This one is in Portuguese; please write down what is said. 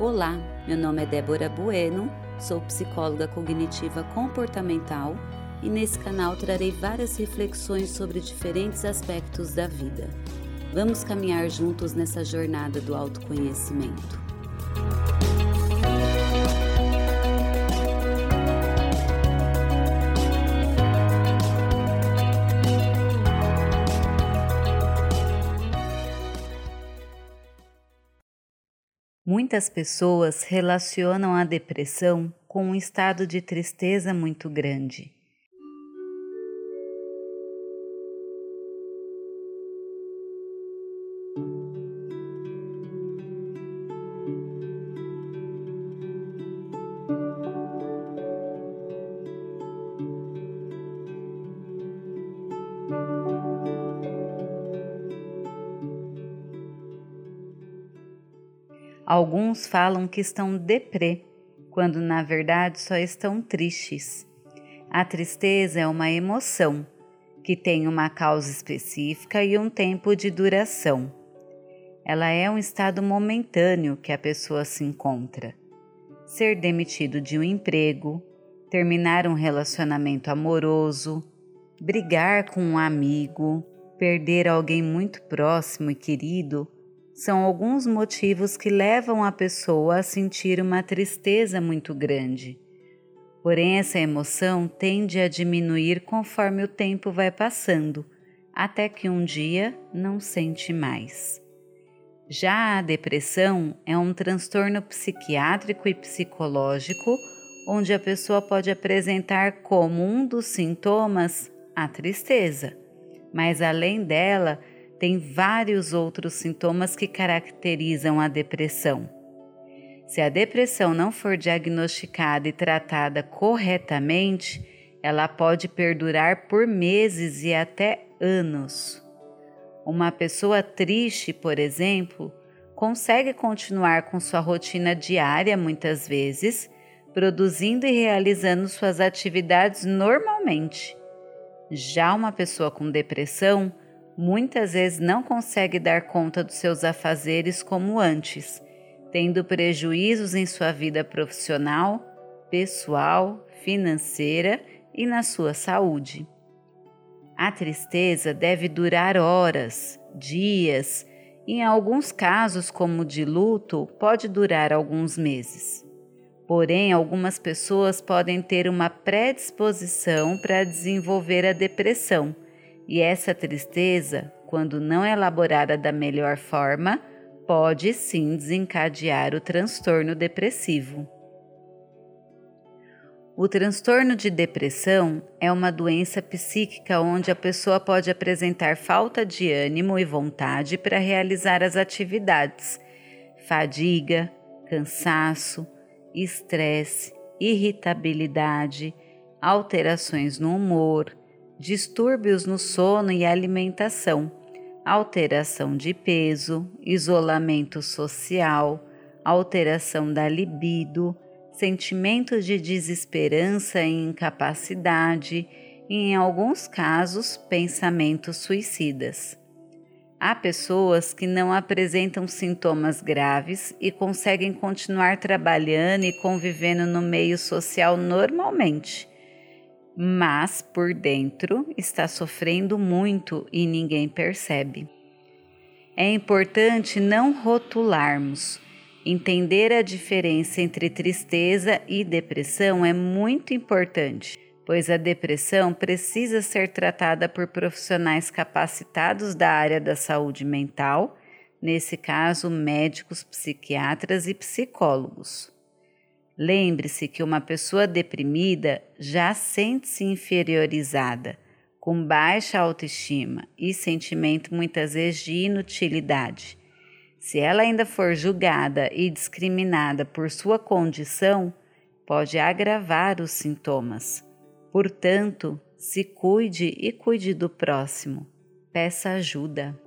Olá, meu nome é Débora Bueno, sou psicóloga cognitiva comportamental e nesse canal trarei várias reflexões sobre diferentes aspectos da vida. Vamos caminhar juntos nessa jornada do autoconhecimento. Muitas pessoas relacionam a depressão com um estado de tristeza muito grande. Alguns falam que estão deprê, quando na verdade só estão tristes. A tristeza é uma emoção que tem uma causa específica e um tempo de duração. Ela é um estado momentâneo que a pessoa se encontra. Ser demitido de um emprego, terminar um relacionamento amoroso, brigar com um amigo, perder alguém muito próximo e querido são alguns motivos que levam a pessoa a sentir uma tristeza muito grande. Porém, essa emoção tende a diminuir conforme o tempo vai passando, até que um dia não sente mais. Já a depressão é um transtorno psiquiátrico e psicológico onde a pessoa pode apresentar como um dos sintomas a tristeza, mas além dela, tem vários outros sintomas que caracterizam a depressão. Se a depressão não for diagnosticada e tratada corretamente, ela pode perdurar por meses e até anos. Uma pessoa triste, por exemplo, consegue continuar com sua rotina diária muitas vezes, produzindo e realizando suas atividades normalmente. Já uma pessoa com depressão muitas vezes não consegue dar conta dos seus afazeres como antes, tendo prejuízos em sua vida profissional, pessoal, financeira e na sua saúde. A tristeza deve durar horas, dias, em alguns casos, como de luto, pode durar alguns meses. Porém, algumas pessoas podem ter uma predisposição para desenvolver a depressão e essa tristeza, quando não elaborada da melhor forma, pode sim desencadear o transtorno depressivo. O transtorno de depressão é uma doença psíquica onde a pessoa pode apresentar falta de ânimo e vontade para realizar as atividades, fadiga, cansaço, estresse, irritabilidade, alterações no humor, distúrbios no sono e alimentação, alteração de peso, isolamento social, alteração da libido, sentimentos de desesperança e incapacidade e, em alguns casos, pensamentos suicidas. Há pessoas que não apresentam sintomas graves e conseguem continuar trabalhando e convivendo no meio social normalmente, mas por dentro está sofrendo muito e ninguém percebe. É importante não rotularmos. Entender a diferença entre tristeza e depressão é muito importante, pois a depressão precisa ser tratada por profissionais capacitados da área da saúde mental, nesse caso, médicos, psiquiatras e psicólogos. Lembre-se que uma pessoa deprimida já sente-se inferiorizada, com baixa autoestima e sentimento muitas vezes de inutilidade. Se ela ainda for julgada e discriminada por sua condição, pode agravar os sintomas. Portanto, se cuide e cuide do próximo. Peça ajuda.